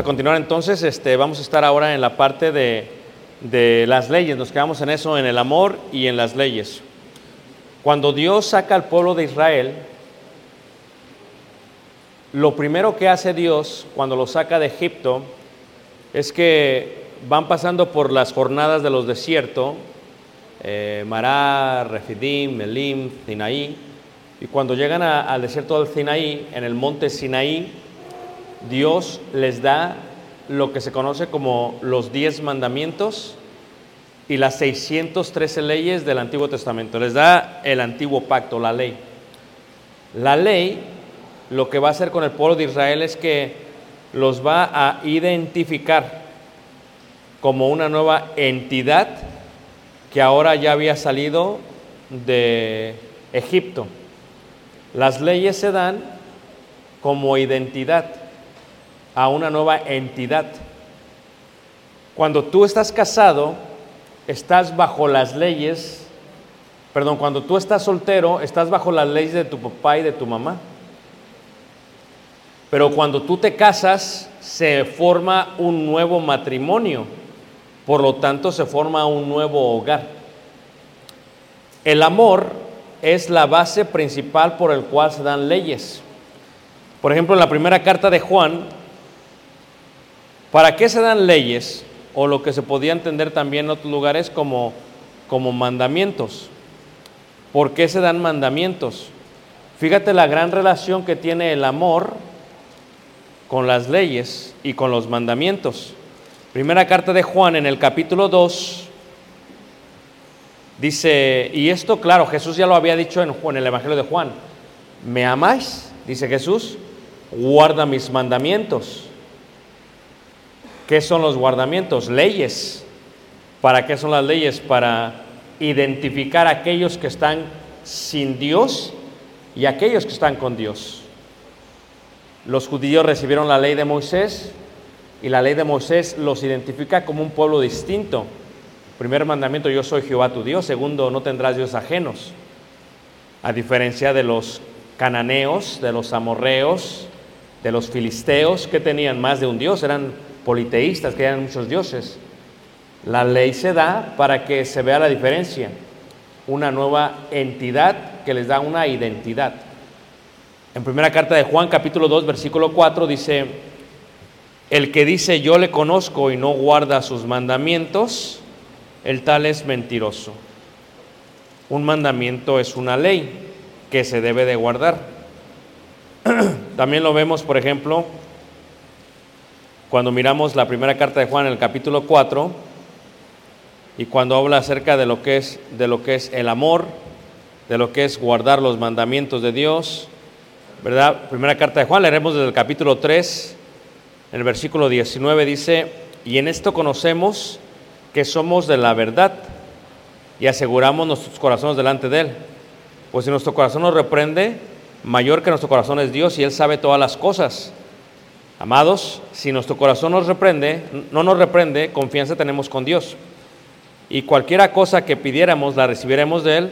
a continuar entonces, este, vamos a estar ahora en la parte de, de las leyes, nos quedamos en eso, en el amor y en las leyes. Cuando Dios saca al pueblo de Israel, lo primero que hace Dios cuando lo saca de Egipto es que van pasando por las jornadas de los desiertos, eh, Mará, Refidim, Elim, Sinaí, y cuando llegan al desierto del Sinaí, en el monte Sinaí, Dios les da lo que se conoce como los diez mandamientos y las 613 leyes del Antiguo Testamento. Les da el antiguo pacto, la ley. La ley lo que va a hacer con el pueblo de Israel es que los va a identificar como una nueva entidad que ahora ya había salido de Egipto. Las leyes se dan como identidad a una nueva entidad. Cuando tú estás casado, estás bajo las leyes, perdón, cuando tú estás soltero, estás bajo las leyes de tu papá y de tu mamá. Pero cuando tú te casas, se forma un nuevo matrimonio, por lo tanto se forma un nuevo hogar. El amor es la base principal por el cual se dan leyes. Por ejemplo, en la primera carta de Juan, ¿para qué se dan leyes? O lo que se podía entender también en otros lugares como, como mandamientos. ¿Por qué se dan mandamientos? Fíjate la gran relación que tiene el amor con las leyes y con los mandamientos. Primera carta de Juan en el capítulo 2 dice, y esto claro, Jesús ya lo había dicho en, el Evangelio de Juan, ¿me amáis? Dice Jesús, guarda mis mandamientos. ¿Qué son los guardamientos? Leyes. ¿Para qué son las leyes? Para identificar a aquellos que están sin Dios y aquellos que están con Dios. Los judíos recibieron la ley de Moisés y la ley de Moisés los identifica como un pueblo distinto. Primer mandamiento, yo soy Jehová tu Dios. Segundo, no tendrás dios ajenos. A diferencia de los cananeos, de los amorreos, de los filisteos que tenían más de un dios, eran politeístas, que eran muchos dioses. La ley se da para que se vea la diferencia, una nueva entidad que les da una identidad. En primera carta de Juan, capítulo 2, versículo 4, dice, el que dice yo le conozco y no guarda sus mandamientos, el tal es mentiroso. Un mandamiento es una ley que se debe de guardar. También lo vemos, por ejemplo, cuando miramos la primera carta de Juan en el capítulo 4 y cuando habla acerca de lo que es de lo que es el amor, de lo que es guardar los mandamientos de Dios, ¿verdad? Primera carta de Juan, leeremos desde el capítulo 3, en el versículo 19 dice, "Y en esto conocemos que somos de la verdad y aseguramos nuestros corazones delante de él." Pues si nuestro corazón nos reprende, mayor que nuestro corazón es Dios y Él sabe todas las cosas. Amados, si nuestro corazón nos reprende, no nos reprende, confianza tenemos con Dios. Y cualquiera cosa que pidiéramos la recibiremos de Él,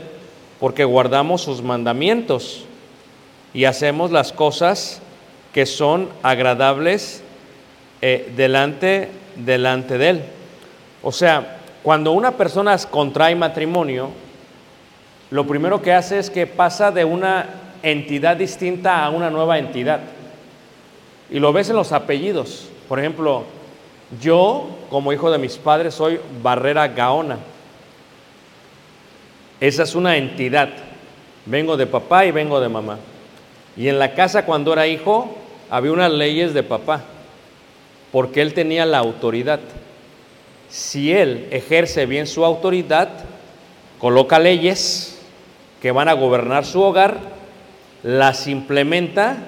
porque guardamos sus mandamientos y hacemos las cosas que son agradables eh, delante, delante de Él. O sea, cuando una persona contrae matrimonio, lo primero que hace es que pasa de una entidad distinta a una nueva entidad. Y lo ves en los apellidos. Por ejemplo, yo, como hijo de mis padres, soy Barrera Gaona. Esa es una entidad. Vengo de papá y vengo de mamá. Y en la casa cuando era hijo había unas leyes de papá, porque él tenía la autoridad. Si él ejerce bien su autoridad, coloca leyes que van a gobernar su hogar, las implementa,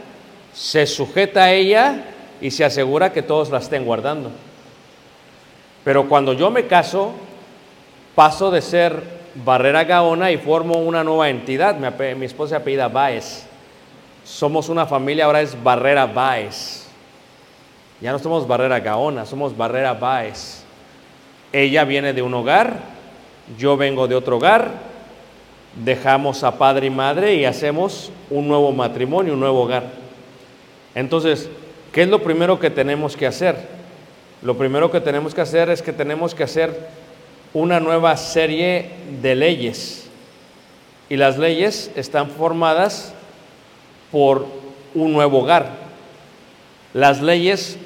se sujeta a ella y se asegura que todos la estén guardando. Pero cuando yo me caso, paso de ser Barrera Gaona y formo una nueva entidad. Mi, esposa se apellida Baez. Somos una familia, ahora es Barrera Baez. Ya no somos Barrera Gaona, somos Barrera Baez. Ella viene de un hogar, yo vengo de otro hogar, dejamos a padre y madre y hacemos un nuevo matrimonio, un nuevo hogar. Entonces, ¿qué es lo primero que tenemos que hacer? Lo primero que tenemos que hacer es que tenemos que hacer una nueva serie de leyes. Y las leyes están formadas por un nuevo hogar. Las leyes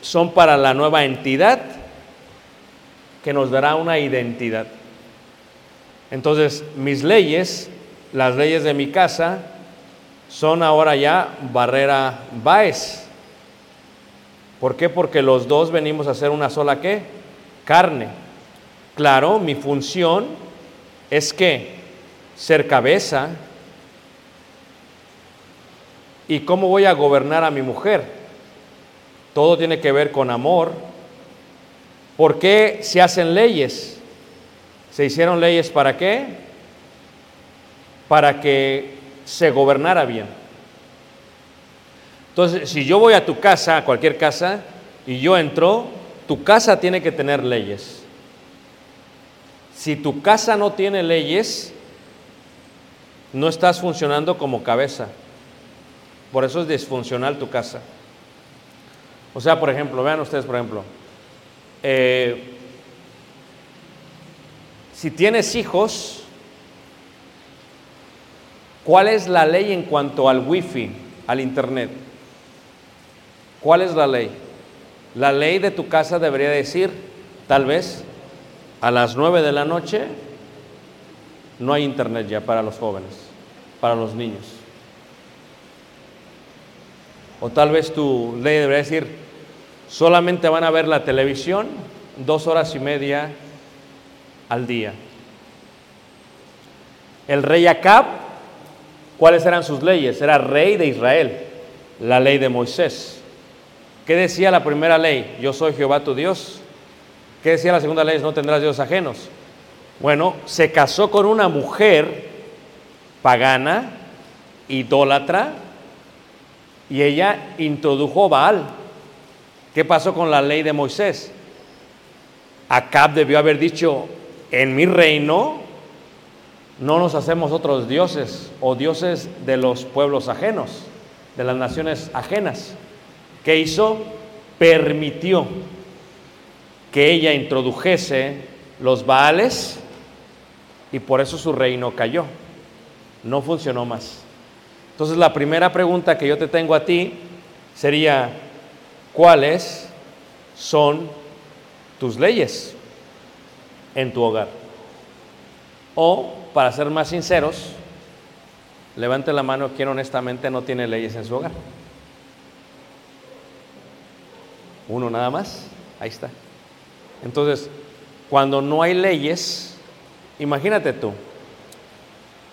son para la nueva entidad que nos dará una identidad. Entonces, mis leyes, las leyes de mi casa, son ahora ya Barrera Baez. ¿Por qué? Porque los dos venimos a hacer una sola qué? Carne. Claro, mi función es que ser cabeza. ¿Y cómo voy a gobernar a mi mujer? Todo tiene que ver con amor. ¿Por qué se hacen leyes? ¿Se hicieron leyes para qué? Para que se gobernara bien. Entonces, si yo voy a tu casa, a cualquier casa, y yo entro, tu casa tiene que tener leyes. Si tu casa no tiene leyes, no estás funcionando como cabeza. Por eso es disfuncional tu casa. O sea, por ejemplo, vean ustedes, por ejemplo, eh, si tienes hijos, ¿cuál es la ley en cuanto al wifi, al internet? ¿Cuál es la ley? La ley de tu casa debería decir, tal vez, a las 9 de la noche no hay internet ya para los jóvenes, para los niños. O tal vez tu ley debería decir, solamente van a ver la televisión dos horas y media al día. El rey Acab, ¿cuáles eran sus leyes? Era rey de Israel, la ley de Moisés. ¿Qué decía la primera ley? Yo soy Jehová tu Dios. ¿Qué decía la segunda ley? No tendrás dioses ajenos. Bueno, se casó con una mujer pagana, idólatra, y ella introdujo Baal. ¿Qué pasó con la ley de Moisés? Acab debió haber dicho, en mi reino no nos hacemos otros dioses o dioses de los pueblos ajenos, de las naciones ajenas. ¿Qué hizo? Permitió que ella introdujese los Baales y por eso su reino cayó. No funcionó más. Entonces la primera pregunta que yo te tengo a ti sería, ¿cuáles son tus leyes en tu hogar? O, para ser más sinceros, levante la mano quien honestamente no tiene leyes en su hogar. Uno nada más. Ahí está. Entonces, cuando no hay leyes, imagínate tú,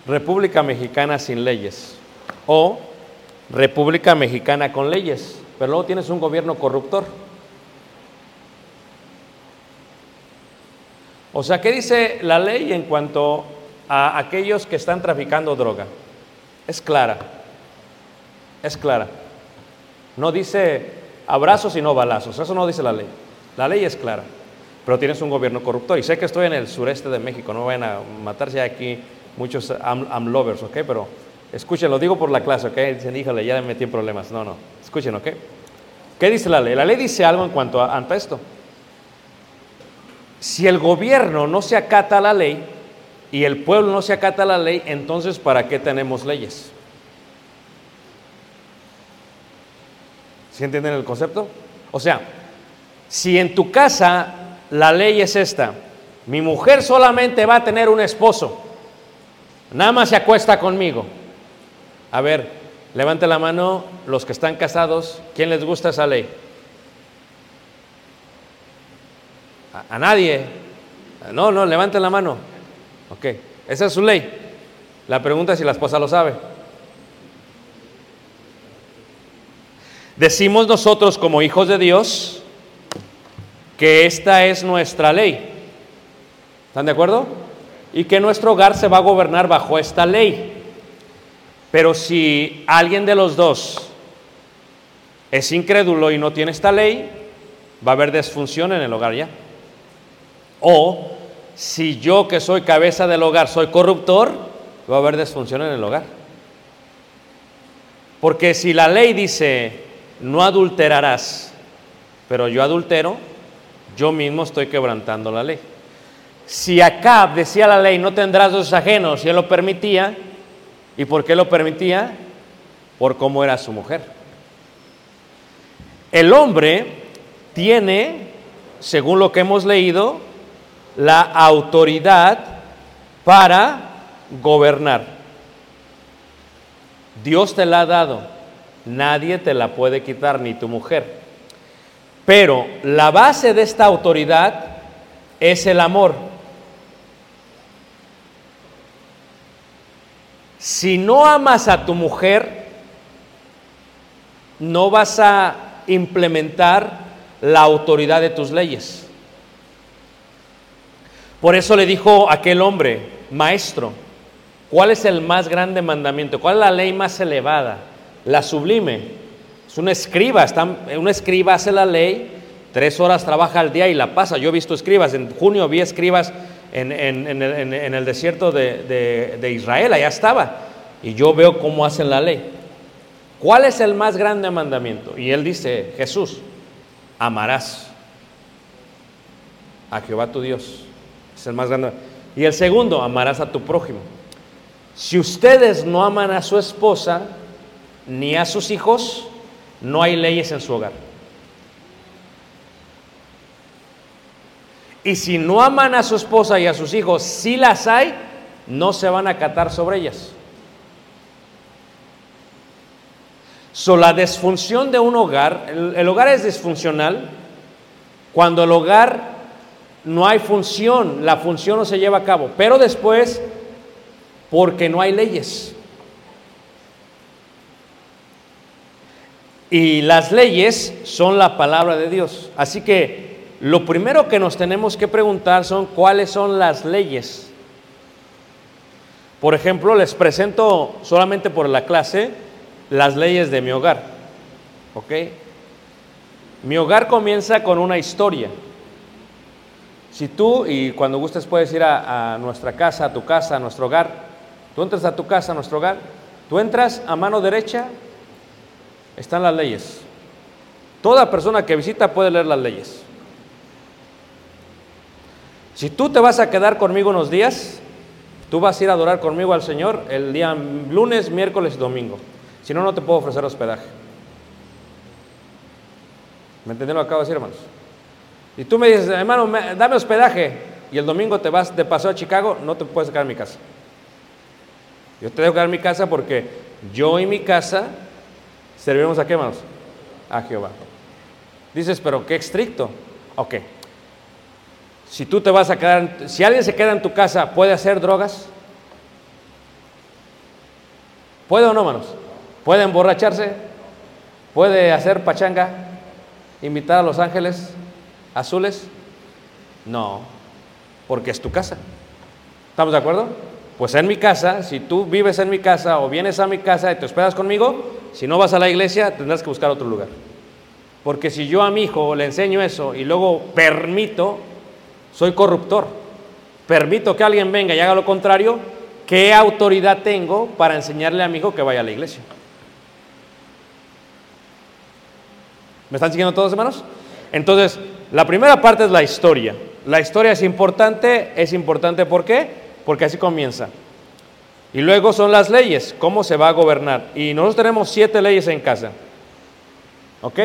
República Mexicana sin leyes o República Mexicana con leyes, pero luego tienes un gobierno corruptor. O sea, ¿qué dice la ley en cuanto a aquellos que están traficando droga? Es clara, es clara. No dice abrazos y no balazos, eso no dice la ley. La ley es clara, pero tienes un gobierno corruptor. Y sé que estoy en el sureste de México, no vayan a matarse aquí muchos am, am lovers, ¿ok? Pero escuchen, lo digo por la clase, ¿ok? Dicen, híjole, ya me metí en problemas. No, no, escuchen, ¿ok? ¿Qué dice la ley? La ley dice algo en cuanto a esto. Si el gobierno no se acata a la ley y el pueblo no se acata la ley, entonces ¿para qué tenemos leyes? ¿Sí entienden el concepto? O sea, si en tu casa la ley es esta, mi mujer solamente va a tener un esposo, nada más se acuesta conmigo. A ver, levante la mano los que están casados, ¿quién les gusta esa ley? A, a nadie. No, no, levanten la mano. Esa es su ley. La pregunta es si la esposa lo sabe. Decimos nosotros como hijos de Dios que esta es nuestra ley. ¿Están de acuerdo? Y que nuestro hogar se va a gobernar bajo esta ley. Pero si alguien de los dos es incrédulo y no tiene esta ley, va a haber desfunción en el hogar ya. O si yo que soy cabeza del hogar soy corruptor, va a haber desfunción en el hogar. Porque si la ley dice, no adulterarás, pero yo adultero, yo mismo estoy quebrantando la ley. Si Acab decía la ley, no tendrás dos ajenos, y él lo permitía, ¿y por qué lo permitía? Por cómo era su mujer. El hombre tiene, según lo que hemos leído, la autoridad para gobernar. Dios te la ha dado, nadie te la puede quitar, ni tu mujer. Pero la base de esta autoridad es el amor. Si no amas a tu mujer, no vas a implementar la autoridad de tus leyes. Por eso le dijo aquel hombre, maestro, ¿cuál es el más grande mandamiento? ¿Cuál es la ley más elevada? La sublime. Es un escriba, está, un escriba hace la ley, tres horas trabaja al día y la pasa. Yo he visto escribas, en junio vi escribas en, en- en el- desierto de, de- de Israel, allá estaba. Y yo veo cómo hacen la ley. ¿Cuál es el más grande mandamiento? Y él dice, Jesús, amarás a Jehová tu Dios. El más grande. Y el segundo, amarás a tu prójimo. Si ustedes no aman a su esposa ni a sus hijos, no hay leyes en su hogar. Y si no aman a su esposa y a sus hijos, si las hay, no se van a acatar sobre ellas. So, la disfunción de un hogar, el, el hogar es disfuncional cuando el hogar no hay función, la función no se lleva a cabo, pero después porque no hay leyes. Y las leyes son la palabra de Dios. Así que lo primero que nos tenemos que preguntar son cuáles son las leyes. Por ejemplo, les presento solamente por la clase las leyes de mi hogar. ¿Ok? Mi hogar comienza con una historia. Si tú, y cuando gustes puedes ir a, nuestra casa, a tu casa, a nuestro hogar, tú entras a tu casa, a nuestro hogar, tú entras a mano derecha, están las leyes. Toda persona que visita puede leer las leyes. Si tú te vas a quedar conmigo unos días, tú vas a ir a adorar conmigo al Señor el día lunes, miércoles y domingo. Si no, no te puedo ofrecer hospedaje. ¿Me entendieron lo que acabo de decir, hermanos? Y tú me dices, hermano, me- dame hospedaje, y el domingo te vas de paseo a Chicago, no te puedes quedar en mi casa. Yo te dejo quedar en mi casa porque yo y mi casa servimos a qué, hermanos? A Jehová. Dices, pero qué estricto. Ok. Si tú te vas a quedar, si alguien se queda en tu casa, ¿puede hacer drogas? ¿Puede o no, manos? ¿Puede emborracharse? ¿Puede hacer pachanga? ¿Invitar a los ángeles azules? No, porque es tu casa. ¿Estamos de acuerdo? Pues en mi casa, si tú vives en mi casa o vienes a mi casa y te hospedas conmigo, si no vas a la iglesia, tendrás que buscar otro lugar. Porque si yo a mi hijo le enseño eso y luego permito, soy corruptor, permito que alguien venga y haga lo contrario, ¿qué autoridad tengo para enseñarle a mi hijo que vaya a la iglesia? ¿Me están siguiendo todos, hermanos? Entonces, la primera parte es la historia. La historia es importante, es importante ¿por qué? Porque así comienza. Y luego son las leyes, cómo se va a gobernar. Y nosotros tenemos siete leyes en casa. ¿Ok?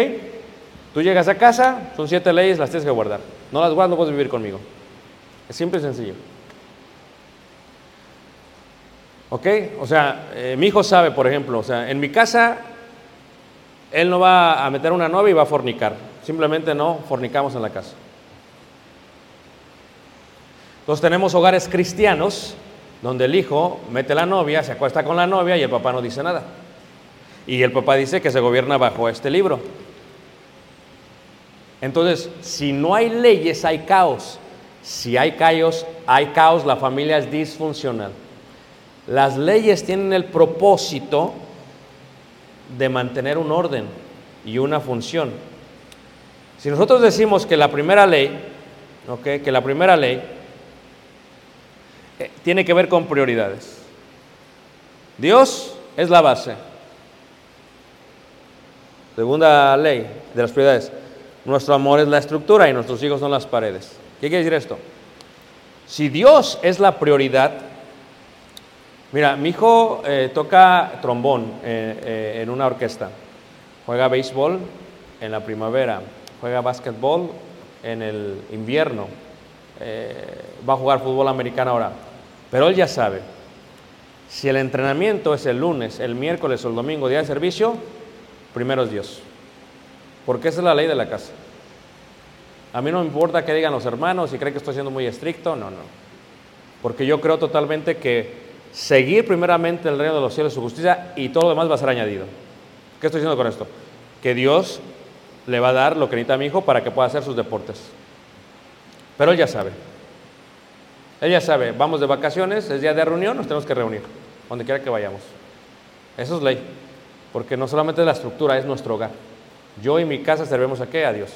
Tú llegas a casa, son siete leyes, las tienes que guardar. No las guardas, no puedes vivir conmigo. Es simple y sencillo. ¿Ok? O sea, eh, mi hijo sabe, por ejemplo, o sea, en mi casa, él no va a meter una novia y va a fornicar. Simplemente no fornicamos en la casa. Entonces tenemos hogares cristianos donde el hijo mete la novia, se acuesta con la novia y el papá no dice nada. Y el papá dice que se gobierna bajo este libro. Entonces, si no hay leyes, hay caos. Si hay caos, hay caos, la familia es disfuncional. Las leyes tienen el propósito de mantener un orden y una función. Si nosotros decimos que la primera ley, que la primera ley eh, tiene que ver con prioridades. Dios es la base. Segunda ley de las prioridades. Nuestro amor es la estructura y nuestros hijos son las paredes. ¿Qué quiere decir esto? Si Dios es la prioridad, mira, mi hijo eh, toca trombón eh, en una orquesta, juega béisbol en la primavera, juega básquetbol en el invierno, va a jugar fútbol americano ahora, pero él ya sabe, si el entrenamiento es el lunes, el miércoles o el domingo, día de servicio, primero es Dios. Porque esa es la ley de la casa. A mí no me importa que digan los hermanos si creen que estoy siendo muy estricto, no, no. Porque yo creo totalmente que seguir primeramente el reino de los cielos su justicia y todo lo demás va a ser añadido. ¿Qué estoy diciendo con esto? Que Dios le va a dar lo que necesita a mi hijo para que pueda hacer sus deportes. Pero él ya sabe. Él ya sabe, vamos de vacaciones, es día de reunión, nos tenemos que reunir, donde quiera que vayamos. Eso es ley, porque no solamente la estructura, es nuestro hogar. Yo y mi casa servemos a qué? A Dios.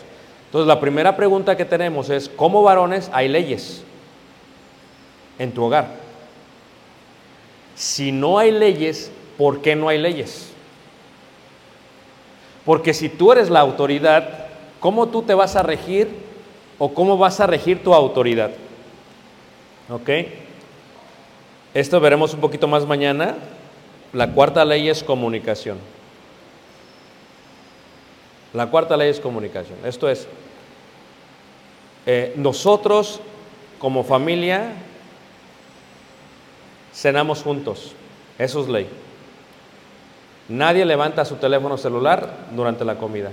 Entonces la primera pregunta que tenemos es, ¿cómo varones hay leyes en tu hogar? Si no hay leyes, ¿por qué no hay leyes? Porque si tú eres la autoridad, ¿cómo tú te vas a regir o cómo vas a regir tu autoridad? ¿Ok? Esto veremos un poquito más mañana. La cuarta ley es comunicación. La cuarta ley es comunicación. Esto es, eh, nosotros como familia cenamos juntos. Eso es ley. Nadie levanta su teléfono celular durante la comida.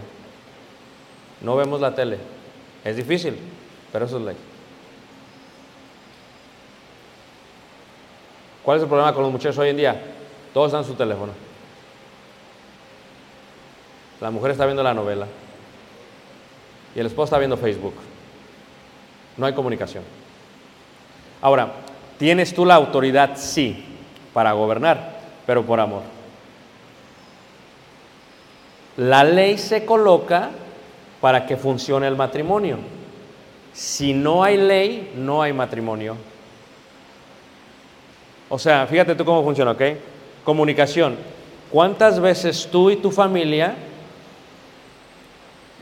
No vemos la tele. Es difícil, pero eso es ley. ¿Cuál es el problema con los muchachos hoy en día? Todos dan su teléfono. La mujer está viendo la novela y el esposo está viendo Facebook. No hay comunicación. Ahora, ¿tienes tú la autoridad? Sí, para gobernar, pero por amor. La ley se coloca para que funcione el matrimonio. Si no hay ley, no hay matrimonio. O sea, fíjate tú cómo funciona, ¿ok? Comunicación. ¿Cuántas veces tú y tu familia,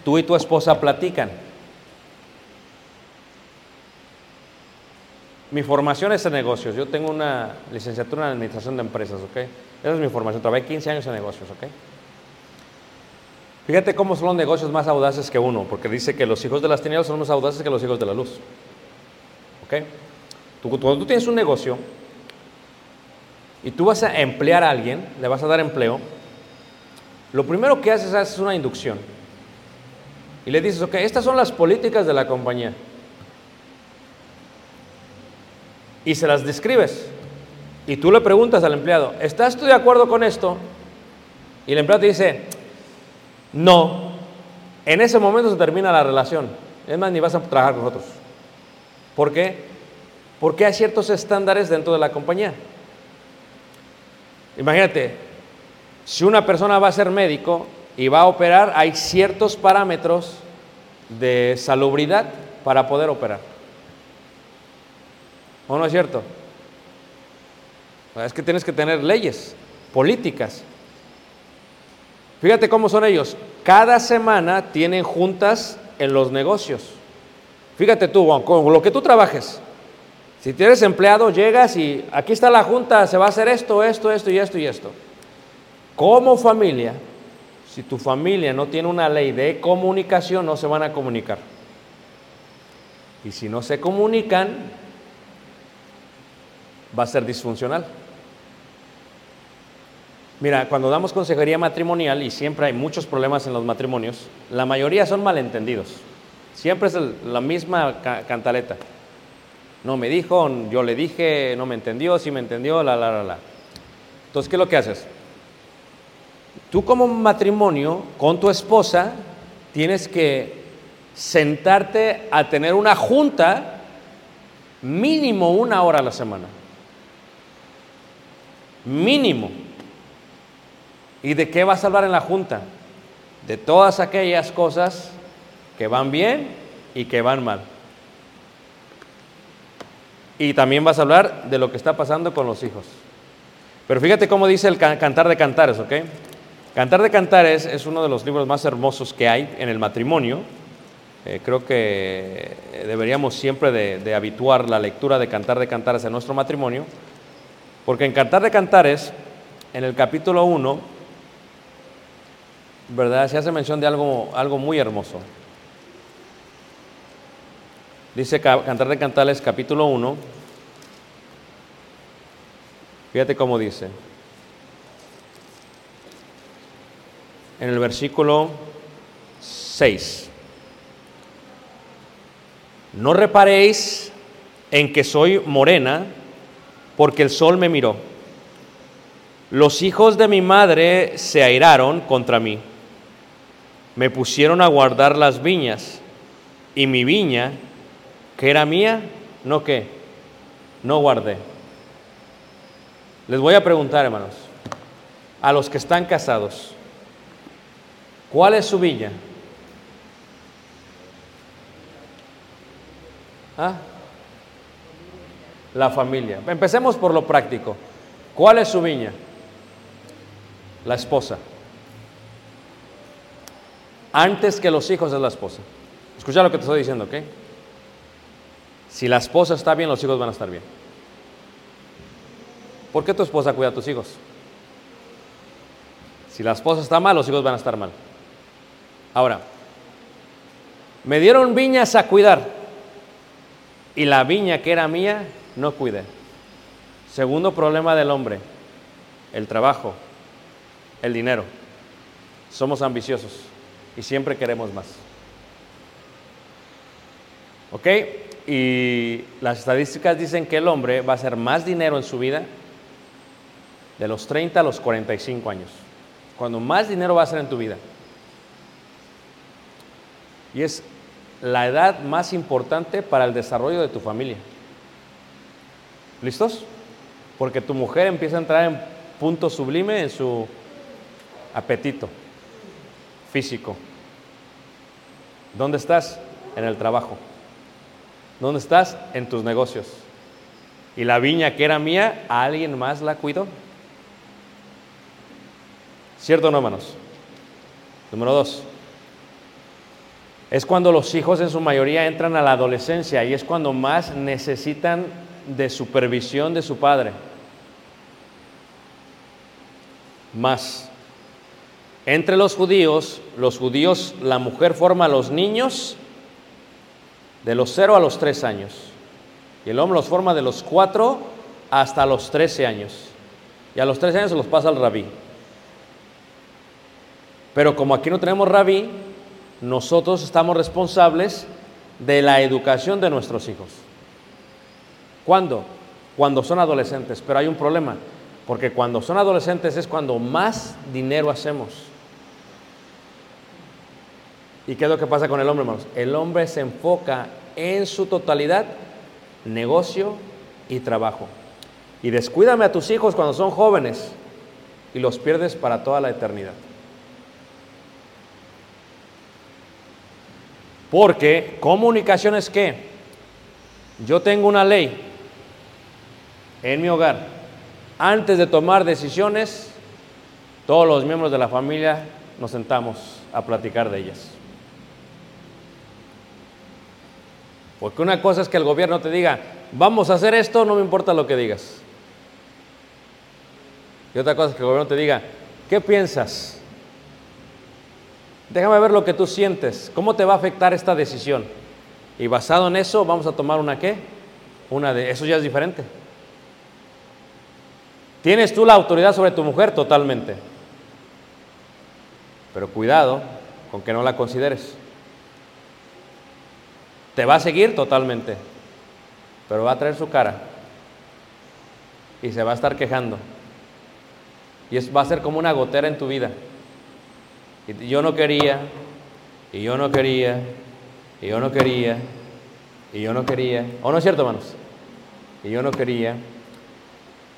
tú y tu esposa platican? Mi formación es en negocios. Yo tengo una licenciatura en administración de empresas, ¿ok? Esa es mi formación. Trabajé 15 años en negocios, ¿ok? Fíjate cómo son los negocios más audaces que uno, porque dice que los hijos de las tinieblas son más audaces que los hijos de la luz. ¿Ok? Tú, cuando tú tienes un negocio y tú vas a emplear a alguien, le vas a dar empleo, lo primero que haces es una inducción. y le dices, ok, estas son las políticas de la compañía. Y se las describes. Y tú le preguntas al empleado, ¿estás tú de acuerdo con esto? Y el empleado te dice, no. En ese momento se termina la relación. Es más, ni vas a trabajar con nosotros. ¿Por qué? Porque hay ciertos estándares dentro de la compañía. Imagínate, si una persona va a ser médico y va a operar, hay ciertos parámetros de salubridad para poder operar. ¿O no es cierto? Es que tienes que tener leyes, políticas. Fíjate cómo son ellos. Cada semana tienen juntas en los negocios. Fíjate tú, con lo que tú trabajes. Si tienes empleado, llegas y aquí está la junta, se va a hacer esto, esto, esto y esto y esto. Como familia, si tu familia no tiene una ley de comunicación, no se van a comunicar. Y si no se comunican, va a ser disfuncional. Mira, cuando damos consejería matrimonial, y siempre hay muchos problemas en los matrimonios, la mayoría son malentendidos. Siempre es la misma ca- cantaleta. No me dijo, yo le dije, no me entendió, sí me entendió, la, la, la, la. Entonces, ¿qué es lo que haces? Tú como matrimonio, con tu esposa, tienes que sentarte a tener una junta mínimo una hora a la semana. Mínimo. ¿Y de qué vas a hablar en la junta? De todas aquellas cosas que van bien y que van mal. Y también vas a hablar de lo que está pasando con los hijos. Pero fíjate cómo dice el ca- Cantar de Cantares, ¿ok? Cantar de Cantares es uno de los libros más hermosos que hay en el matrimonio. Eh, creo que deberíamos siempre de, de habituar la lectura de Cantar de Cantares en nuestro matrimonio, porque en Cantar de Cantares, en el capítulo 1, ¿verdad? Se hace mención de algo, algo muy hermoso. Dice Ca- Cantar de Cantares, capítulo 1. Fíjate cómo dice. En el versículo 6. No reparéis en que soy morena, porque el sol me miró. Los hijos de mi madre se airaron contra mí. Me pusieron a guardar las viñas, y mi viña, que era mía, no qué, no guardé. Les voy a preguntar, hermanos, a los que están casados, ¿cuál es su viña? ¿Ah? La familia. Empecemos por lo práctico. ¿Cuál es su viña? La esposa. Antes que los hijos es la esposa. Escucha lo que te estoy diciendo, ¿ok? Si la esposa está bien, los hijos van a estar bien. ¿Por qué tu esposa cuida a tus hijos? Si la esposa está mal, los hijos van a estar mal. Ahora, me dieron viñas a cuidar y la viña que era mía no cuidé. Segundo problema del hombre, el trabajo, el dinero. Somos ambiciosos y siempre queremos más. ¿Ok? Y las estadísticas dicen que el hombre va a hacer más dinero en su vida de los 30 a los 45 años. Cuando más dinero va a hacer en tu vida. Y es la edad más importante para el desarrollo de tu familia. ¿Listos? Porque tu mujer empieza a entrar en punto sublime en su apetito físico. ¿Dónde estás? En el trabajo. ¿Dónde estás? En tus negocios. Y la viña que era mía, alguien más la cuidó. ¿Cierto o no, hermanos? Número dos. Es cuando los hijos en su mayoría entran a la adolescencia y es cuando más necesitan de supervisión de su padre. Más. Entre los judíos, los judíos, la mujer forma a los niños de los 0 a los 3 años. Y el hombre los forma de los 4 hasta los 13 años. Y a los 13 años se los pasa al rabí. Pero como aquí no tenemos rabí, nosotros estamos responsables de la educación de nuestros hijos. ¿Cuándo? Cuando son adolescentes. Pero hay un problema, porque cuando son adolescentes es cuando más dinero hacemos. ¿Y qué es lo que pasa con el hombre, hermanos? El hombre se enfoca en su totalidad, negocio y trabajo. Y descuídame a tus hijos cuando son jóvenes y los pierdes para toda la eternidad. Porque comunicación es que yo tengo una ley en mi hogar. Antes de tomar decisiones, todos los miembros de la familia nos sentamos a platicar de ellas. Porque una cosa es que el gobierno te diga, vamos a hacer esto, no me importa lo que digas. Y otra cosa es que el gobierno te diga, ¿qué piensas? Déjame ver lo que tú sientes, cómo te va a afectar esta decisión. Y basado en eso vamos a tomar una qué? Una de eso ya es diferente. Tienes tú la autoridad sobre tu mujer totalmente. Pero cuidado con que no la consideres. Te va a seguir totalmente, pero va a traer su cara y se va a estar quejando. Y es, va a ser como una gotera en tu vida. Y yo no quería, y yo no quería, y yo no quería, y yo no quería. ¿O no es cierto, hermanos? Y yo no quería.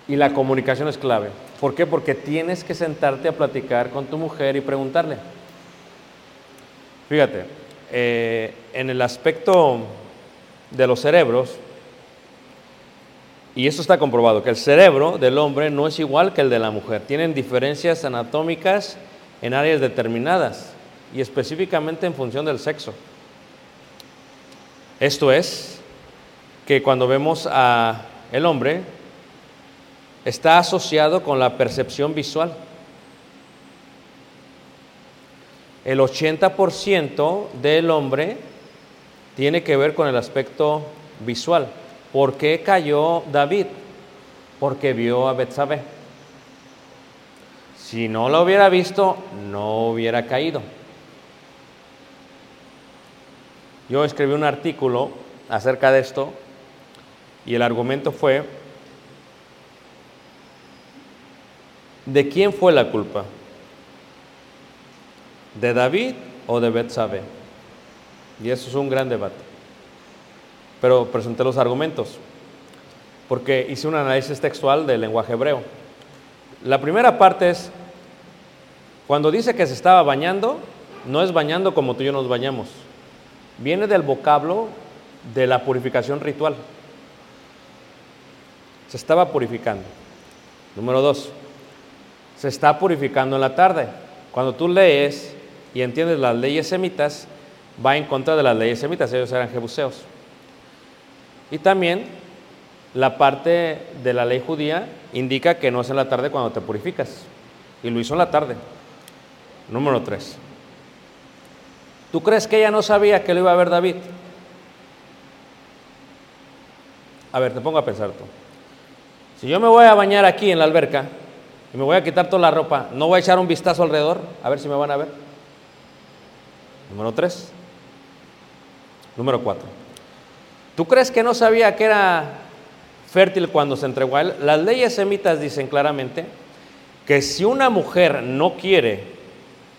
Y la comunicación es clave. ¿Por qué? Porque tienes que sentarte a platicar con tu mujer y preguntarle. Fíjate, eh, en el aspecto de los cerebros, y eso está comprobado, que el cerebro del hombre no es igual que el de la mujer. Tienen diferencias anatómicas en áreas determinadas y específicamente en función del sexo. Esto es que cuando vemos a el hombre está asociado con la percepción visual. El 80% del hombre tiene que ver con el aspecto visual. ¿Por qué cayó David? Porque vio a Betsabé. Si no lo hubiera visto, no hubiera caído. Yo escribí un artículo acerca de esto y el argumento fue, ¿de quién fue la culpa? ¿De David o de Betsabé? Y eso es un gran debate. Pero presenté los argumentos, porque hice un análisis textual del lenguaje hebreo. La primera parte es, cuando dice que se estaba bañando, no es bañando como tú y yo nos bañamos. Viene del vocablo de la purificación ritual. Se estaba purificando. Número dos, se está purificando en la tarde. Cuando tú lees y entiendes las leyes semitas, va en contra de las leyes semitas, ellos eran jebuseos. Y también la parte de la ley judía indica que no es en la tarde cuando te purificas. Y lo hizo en la tarde. Número 3. ¿Tú crees que ella no sabía que lo iba a ver David? A ver, te pongo a pensar tú. Si yo me voy a bañar aquí en la alberca y me voy a quitar toda la ropa, ¿no voy a echar un vistazo alrededor a ver si me van a ver? Número 3. Número 4. ¿Tú crees que no sabía que era fértil cuando se entregó a él? Las leyes semitas dicen claramente que si una mujer no quiere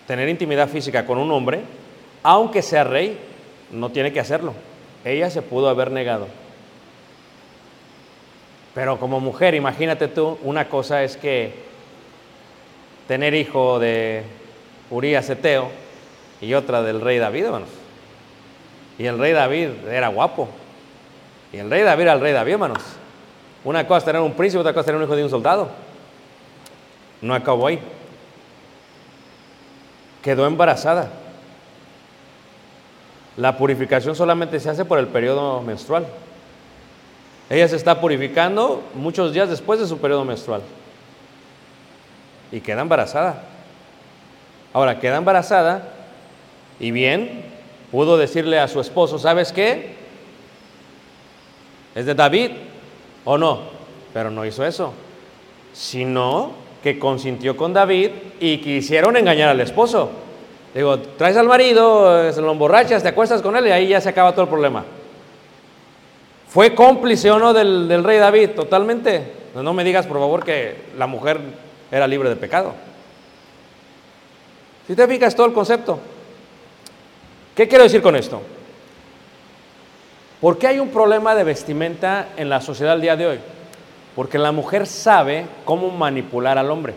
tener intimidad física con un hombre, aunque sea rey, no tiene que hacerlo. Ella se pudo haber negado. Pero como mujer, imagínate tú, una cosa es que tener hijo de Urías Eteo y otra del rey David, hermanos. Y el rey David era guapo. Y el rey David era el rey David, hermanos. Una cosa tener un príncipe, otra cosa tener un hijo de un soldado. No acabó ahí. Quedó embarazada. La purificación solamente se hace por el periodo menstrual. Ella se está purificando muchos días después de su periodo menstrual. Y queda embarazada. Ahora, queda embarazada y bien, pudo decirle a su esposo, ¿sabes qué? ¿Es de David o no? Pero no hizo eso, sino que consintió con David y quisieron engañar al esposo. Digo, traes al marido, eh, se lo emborrachas, te acuestas con él y ahí ya se acaba todo el problema. ¿Fue cómplice o no del, rey David? Totalmente. No, no me digas, por favor, que la mujer era libre de pecado. Si te fijas todo el concepto. ¿Qué quiero decir con esto? ¿Por qué hay un problema de vestimenta en la sociedad al día de hoy? Porque la mujer sabe cómo manipular al hombre.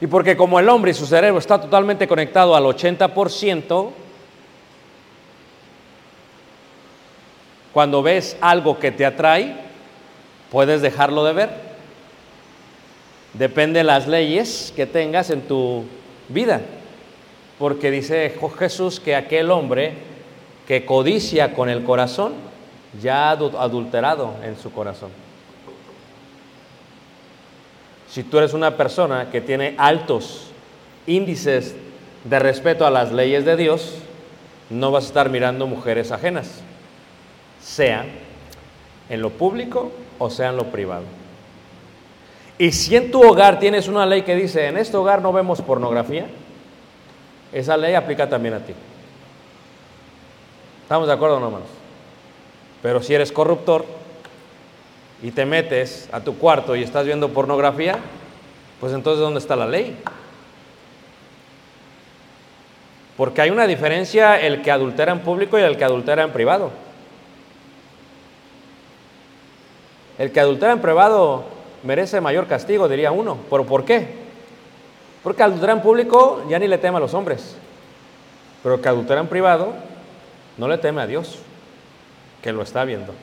Y porque como el hombre y su cerebro está totalmente conectado al 80%, cuando ves algo que te atrae, puedes dejarlo de ver. Depende de las leyes que tengas en tu vida. Porque dice Jesús que aquel hombre que codicia con el corazón, ya ha adulterado en su corazón. Si tú eres una persona que tiene altos índices de respeto a las leyes de Dios, no vas a estar mirando mujeres ajenas, sea en lo público o sea en lo privado. Y si en tu hogar tienes una ley que dice, en este hogar no vemos pornografía, esa ley aplica también a ti. ¿Estamos de acuerdo no, hermanos? Pero si eres corruptor y te metes a tu cuarto y estás viendo pornografía, pues entonces ¿dónde está la ley? Porque hay una diferencia el que adultera en público y el que adultera en privado. El que adultera en privado merece mayor castigo, diría uno. ¿Pero por qué? Porque adultera en público ya ni le teme a los hombres. Pero que adultera en privado no le teme a Dios, que lo está viendo.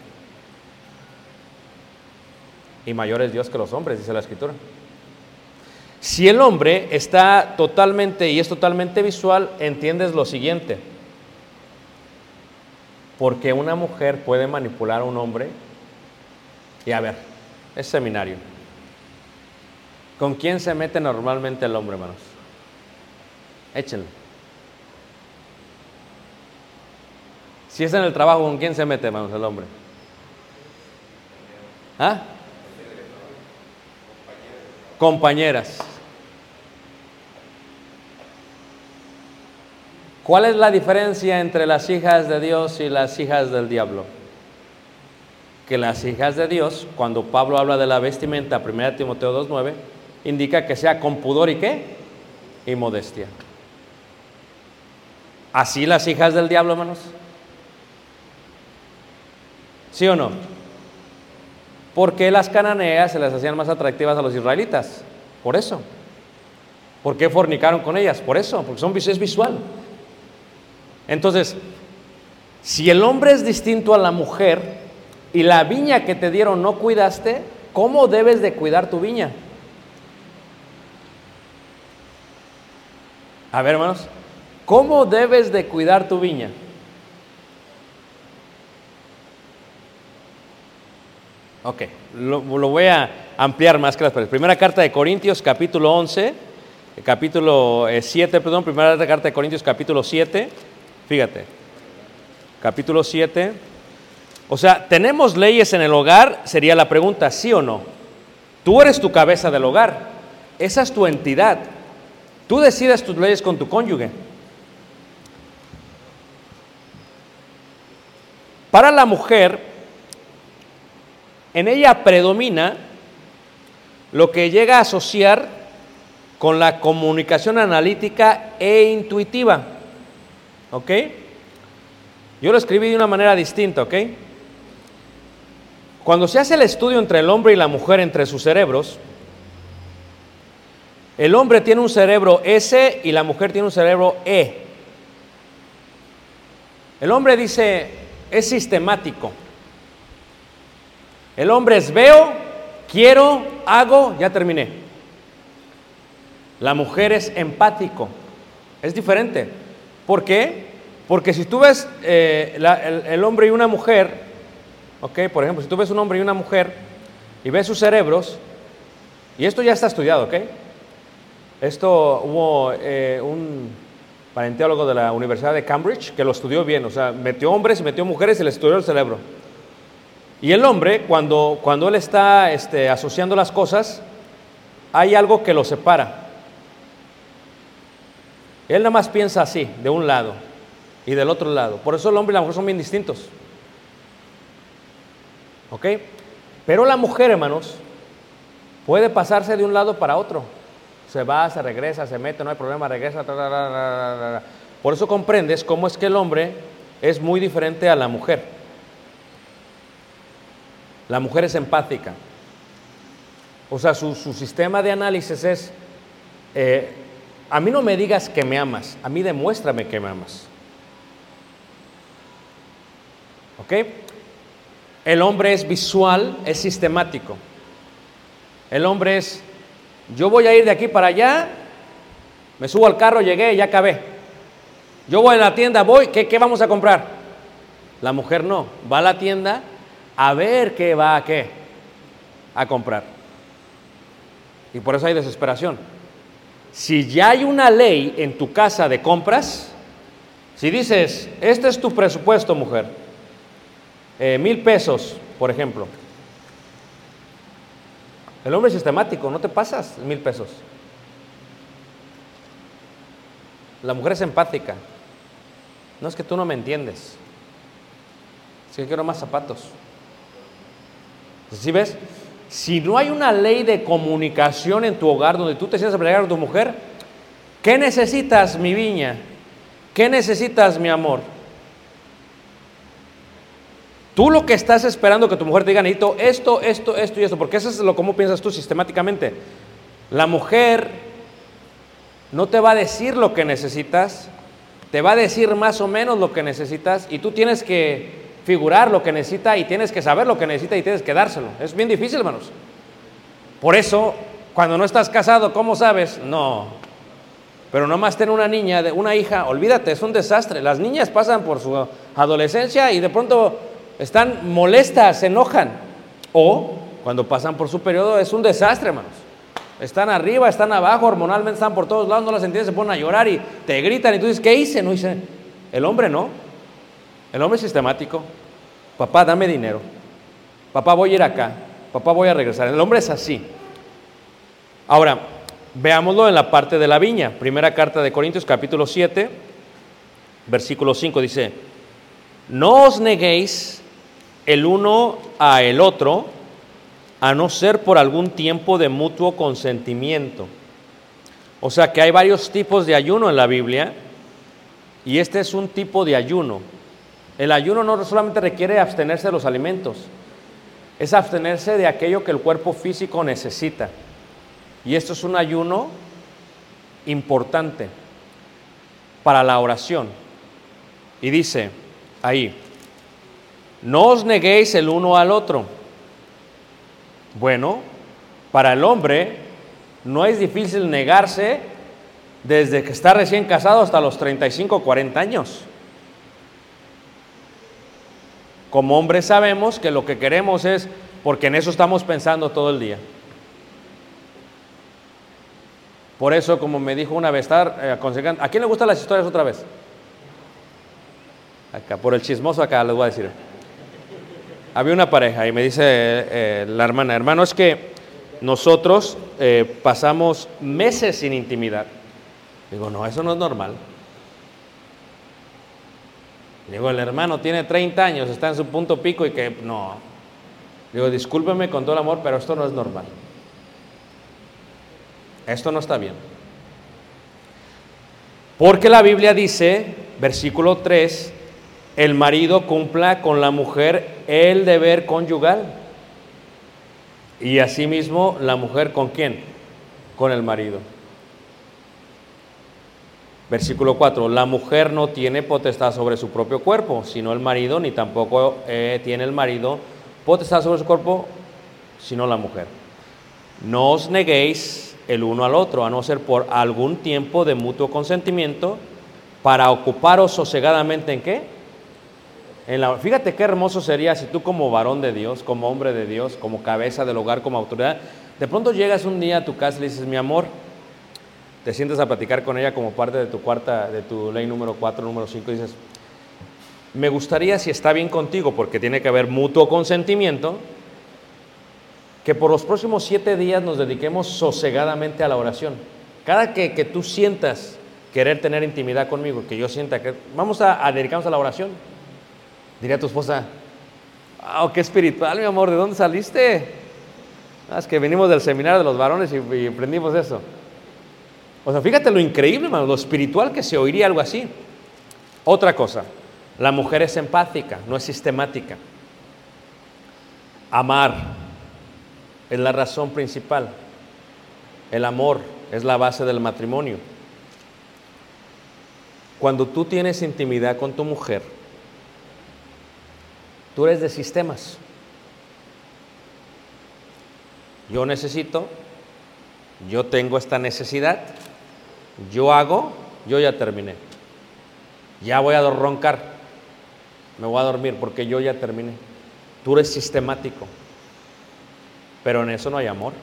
Y mayor es Dios que los hombres, dice la escritura. Si el hombre está totalmente y es totalmente visual, entiendes lo siguiente. Porque una mujer puede manipular a un hombre. Y a ver, es seminario. ¿Con quién se mete normalmente el hombre, hermanos? Échenlo. Si es en el trabajo, ¿con quién se mete, hermanos, el hombre? ¿Ah? Compañeras. ¿Cuál es la diferencia entre las hijas de Dios y las hijas del diablo? Que las hijas de Dios, cuando Pablo habla de la vestimenta, 1 Timoteo 2.9, indica que sea con pudor y qué? Y modestia. ¿Así las hijas del diablo, hermanos? ¿Sí o no? ¿Por qué las cananeas se las hacían más atractivas a los israelitas? Por eso. ¿Por qué fornicaron con ellas? Por eso, porque son, es visual. Entonces, si el hombre es distinto a la mujer y la viña que te dieron no cuidaste, ¿cómo debes de cuidar tu viña? A ver, hermanos, ¿cómo debes de cuidar tu viña? Ok, lo, voy a ampliar más que las palabras. Primera carta de Corintios, capítulo 11, capítulo 7, eh, perdón, primera carta de Corintios, capítulo 7, fíjate, capítulo 7. O sea, ¿tenemos leyes en el hogar? Sería la pregunta, ¿sí o no? Tú eres tu cabeza del hogar, esa es tu entidad. Tú decides tus leyes con tu cónyuge. Para la mujer, en ella predomina lo que llega a asociar con la comunicación analítica e intuitiva. ¿Ok? Yo lo escribí de una manera distinta, ¿ok? Cuando se hace el estudio entre el hombre y la mujer, entre sus cerebros, el hombre tiene un cerebro S y la mujer tiene un cerebro E. El hombre dice, es sistemático. El hombre es veo, quiero, hago, ya terminé. La mujer es empático, es diferente. ¿Por qué? Porque si tú ves eh, el, el, hombre y una mujer, ok, por ejemplo, si tú ves un hombre y una mujer y ves sus cerebros, y esto ya está estudiado, ok. Esto hubo eh, un parenteólogo de la Universidad de Cambridge que lo estudió bien, o sea, metió hombres y metió mujeres y le estudió el cerebro. Y el hombre, cuando, cuando él está este, asociando las cosas, hay algo que lo separa. Él nada más piensa así, de un lado y del otro lado. Por eso el hombre y la mujer son bien distintos. ¿Ok? Pero la mujer, hermanos, puede pasarse de un lado para otro. Se va, se regresa, se mete, no hay problema, regresa. Por eso comprendes cómo es que el hombre es muy diferente a la mujer. La mujer es empática. O sea, su, su sistema de análisis es, eh, a mí no me digas que me amas, a mí demuéstrame que me amas. ¿Ok? El hombre es visual, es sistemático. El hombre es, yo voy a ir de aquí para allá, me subo al carro, llegué, ya acabé. Yo voy a la tienda, voy, ¿qué, qué vamos a comprar? La mujer no, va a la tienda a ver qué va a qué, a comprar. Y por eso hay desesperación. Si ya hay una ley en tu casa de compras, si dices, este es tu presupuesto, mujer, eh, mil pesos, por ejemplo, el hombre es sistemático, no te pasas mil pesos. La mujer es empática. No es que tú no me entiendes. Es que quiero más zapatos. ¿Sí ves? Si no hay una ley de comunicación en tu hogar donde tú te sientas a pelear con tu mujer, ¿qué necesitas, mi viña? ¿Qué necesitas, mi amor? Tú lo que estás esperando que tu mujer te diga, necesito esto, esto, esto y esto, porque eso es lo como piensas tú sistemáticamente. La mujer no te va a decir lo que necesitas, te va a decir más o menos lo que necesitas y tú tienes que figurar lo que necesita y tienes que saber lo que necesita y tienes que dárselo. Es bien difícil, hermanos. Por eso, cuando no estás casado, ¿cómo sabes? No. Pero nomás tener una niña, una hija, olvídate, es un desastre. Las niñas pasan por su adolescencia y de pronto están molestas, se enojan. O cuando pasan por su periodo es un desastre, hermanos. Están arriba, están abajo, hormonalmente están por todos lados, no las entiendes, se ponen a llorar y te gritan y tú dices, ¿qué hice? No hice. El hombre no. El hombre es sistemático. Papá, dame dinero. Papá, voy a ir acá. Papá, voy a regresar. El hombre es así. Ahora, veámoslo en la parte de la viña. Primera carta de Corintios, capítulo 7, versículo 5 dice, no os neguéis el uno a el otro, a no ser por algún tiempo de mutuo consentimiento. O sea que hay varios tipos de ayuno en la Biblia y este es un tipo de ayuno. El ayuno no solamente requiere abstenerse de los alimentos, es abstenerse de aquello que el cuerpo físico necesita. Y esto es un ayuno importante para la oración. Y dice ahí, no os neguéis el uno al otro. Bueno, para el hombre no es difícil negarse desde que está recién casado hasta los 35 o 40 años. Como hombres sabemos que lo que queremos es, porque en eso estamos pensando todo el día. Por eso, como me dijo una vez, estar eh, ¿a quién le gustan las historias otra vez? Acá, por el chismoso acá les voy a decir. Había una pareja y me dice eh, la hermana, hermano, es que nosotros eh, pasamos meses sin intimidad. Digo, no, eso no es normal. Digo, el hermano tiene 30 años, está en su punto pico y que no. Digo, discúlpeme con todo el amor, pero esto no es normal. Esto no está bien. Porque la Biblia dice, versículo 3, el marido cumpla con la mujer el deber conyugal. Y asimismo la mujer con quién? Con el marido. Versículo 4, la mujer no tiene potestad sobre su propio cuerpo, sino el marido, ni tampoco eh, tiene el marido potestad sobre su cuerpo, sino la mujer. No os neguéis el uno al otro, a no ser por algún tiempo de mutuo consentimiento, para ocuparos sosegadamente en qué? En la, fíjate qué hermoso sería si tú como varón de Dios, como hombre de Dios, como cabeza del hogar, como autoridad, de pronto llegas un día a tu casa y le dices, mi amor, te sientes a platicar con ella como parte de tu cuarta, de tu ley número 4, número 5, y dices, me gustaría si está bien contigo, porque tiene que haber mutuo consentimiento, que por los próximos siete días nos dediquemos sosegadamente a la oración. Cada que, que tú sientas querer tener intimidad conmigo, que yo sienta que vamos a, a dedicarnos a la oración. Diría tu esposa, oh, qué espiritual, mi amor, ¿de dónde saliste? Ah, es que venimos del seminario de los varones y, y aprendimos eso. O sea, fíjate lo increíble, hermano, lo espiritual que se oiría algo así. Otra cosa, la mujer es empática, no es sistemática. Amar es la razón principal. El amor es la base del matrimonio. Cuando tú tienes intimidad con tu mujer, tú eres de sistemas. Yo necesito, yo tengo esta necesidad, yo hago, yo ya terminé. Ya voy a roncar, me voy a dormir porque yo ya terminé. Tú eres sistemático, pero en eso no hay amor.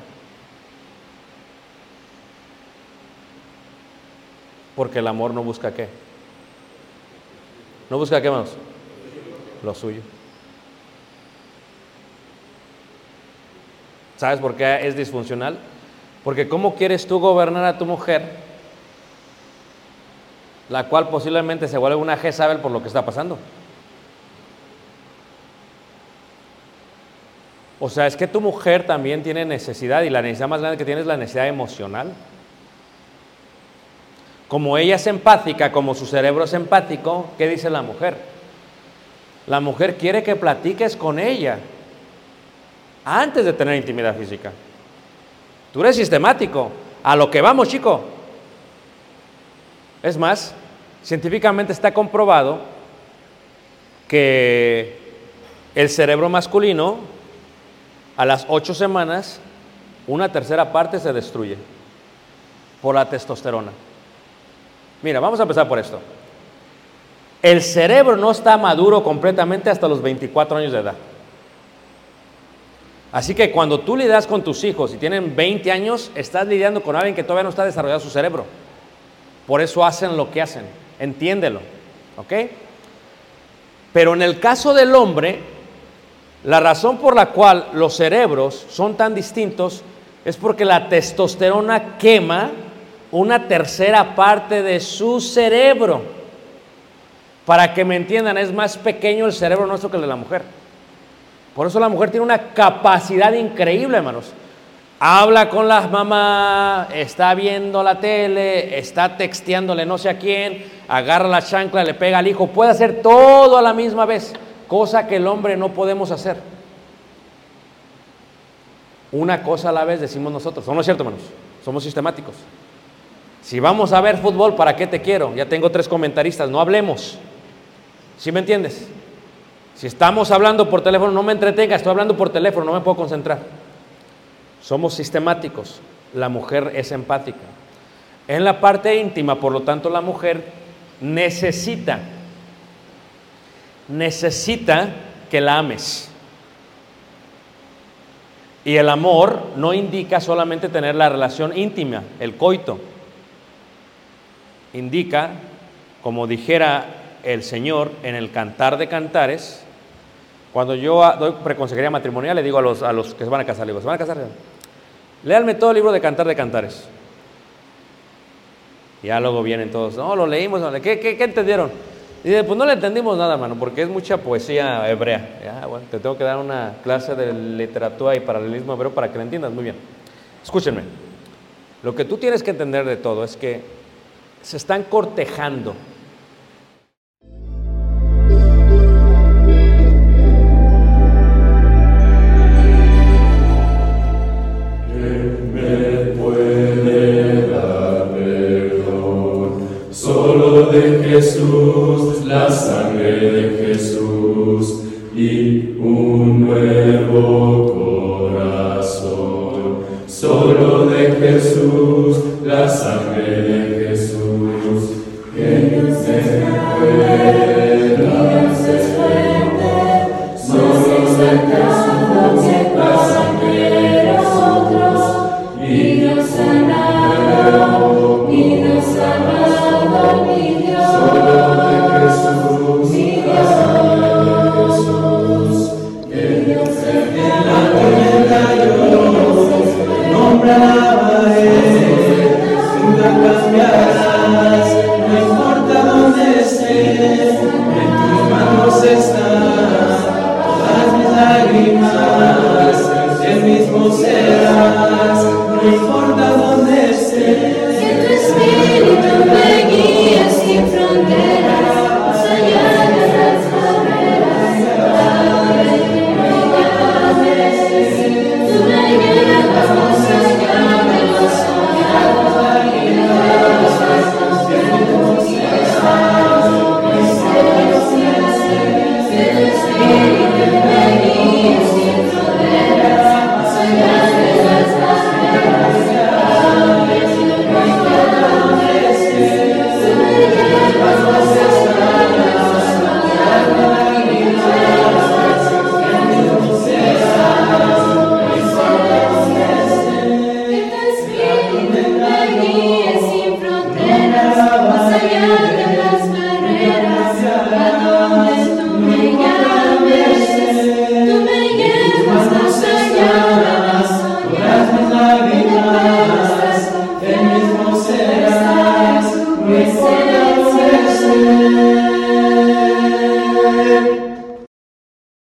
Porque el amor no busca qué. ¿No busca qué más? Lo suyo. ¿Sabes por qué es disfuncional? Porque ¿cómo quieres tú gobernar a tu mujer? La cual posiblemente se vuelve una Jezabel por lo que está pasando. O sea, es que tu mujer también tiene necesidad y la necesidad más grande que tiene es la necesidad emocional. Como ella es empática, como su cerebro es empático, ¿qué dice la mujer? La mujer quiere que platiques con ella antes de tener intimidad física. Tú eres sistemático. A lo que vamos, chico. Es más, científicamente está comprobado que el cerebro masculino, a las ocho semanas, una tercera parte se destruye por la testosterona. Mira, vamos a empezar por esto. El cerebro no está maduro completamente hasta los 24 años de edad. Así que cuando tú lidias con tus hijos y tienen 20 años, estás lidiando con alguien que todavía no está desarrollado su cerebro. Por eso hacen lo que hacen. Entiéndelo. ¿Ok? Pero en el caso del hombre, la razón por la cual los cerebros son tan distintos es porque la testosterona quema una tercera parte de su cerebro. Para que me entiendan, es más pequeño el cerebro nuestro que el de la mujer. Por eso la mujer tiene una capacidad increíble, hermanos. Habla con las mamás, está viendo la tele, está texteándole no sé a quién, agarra la chancla, le pega al hijo, puede hacer todo a la misma vez, cosa que el hombre no podemos hacer. Una cosa a la vez decimos nosotros, ¿no es cierto, hermanos? Somos sistemáticos. Si vamos a ver fútbol, ¿para qué te quiero? Ya tengo tres comentaristas, no hablemos. ¿Sí me entiendes? Si estamos hablando por teléfono, no me entretenga, estoy hablando por teléfono, no me puedo concentrar. Somos sistemáticos, la mujer es empática. En la parte íntima, por lo tanto, la mujer necesita, necesita que la ames. Y el amor no indica solamente tener la relación íntima, el coito. Indica, como dijera el Señor en el Cantar de Cantares, cuando yo doy preconsejería matrimonial, le digo a los, a los que se van a casar, le digo, ¿se van a casar? Léanme todo el libro de Cantar de Cantares. Y ya luego vienen todos, no, lo leímos, ¿qué, qué, qué entendieron? Y dice, pues no le entendimos nada, mano, porque es mucha poesía hebrea. Te tengo que dar una clase de literatura y paralelismo hebreo para que lo entiendas muy bien. Escúchenme, lo que tú tienes que entender de todo es que se están cortejando. Yeah.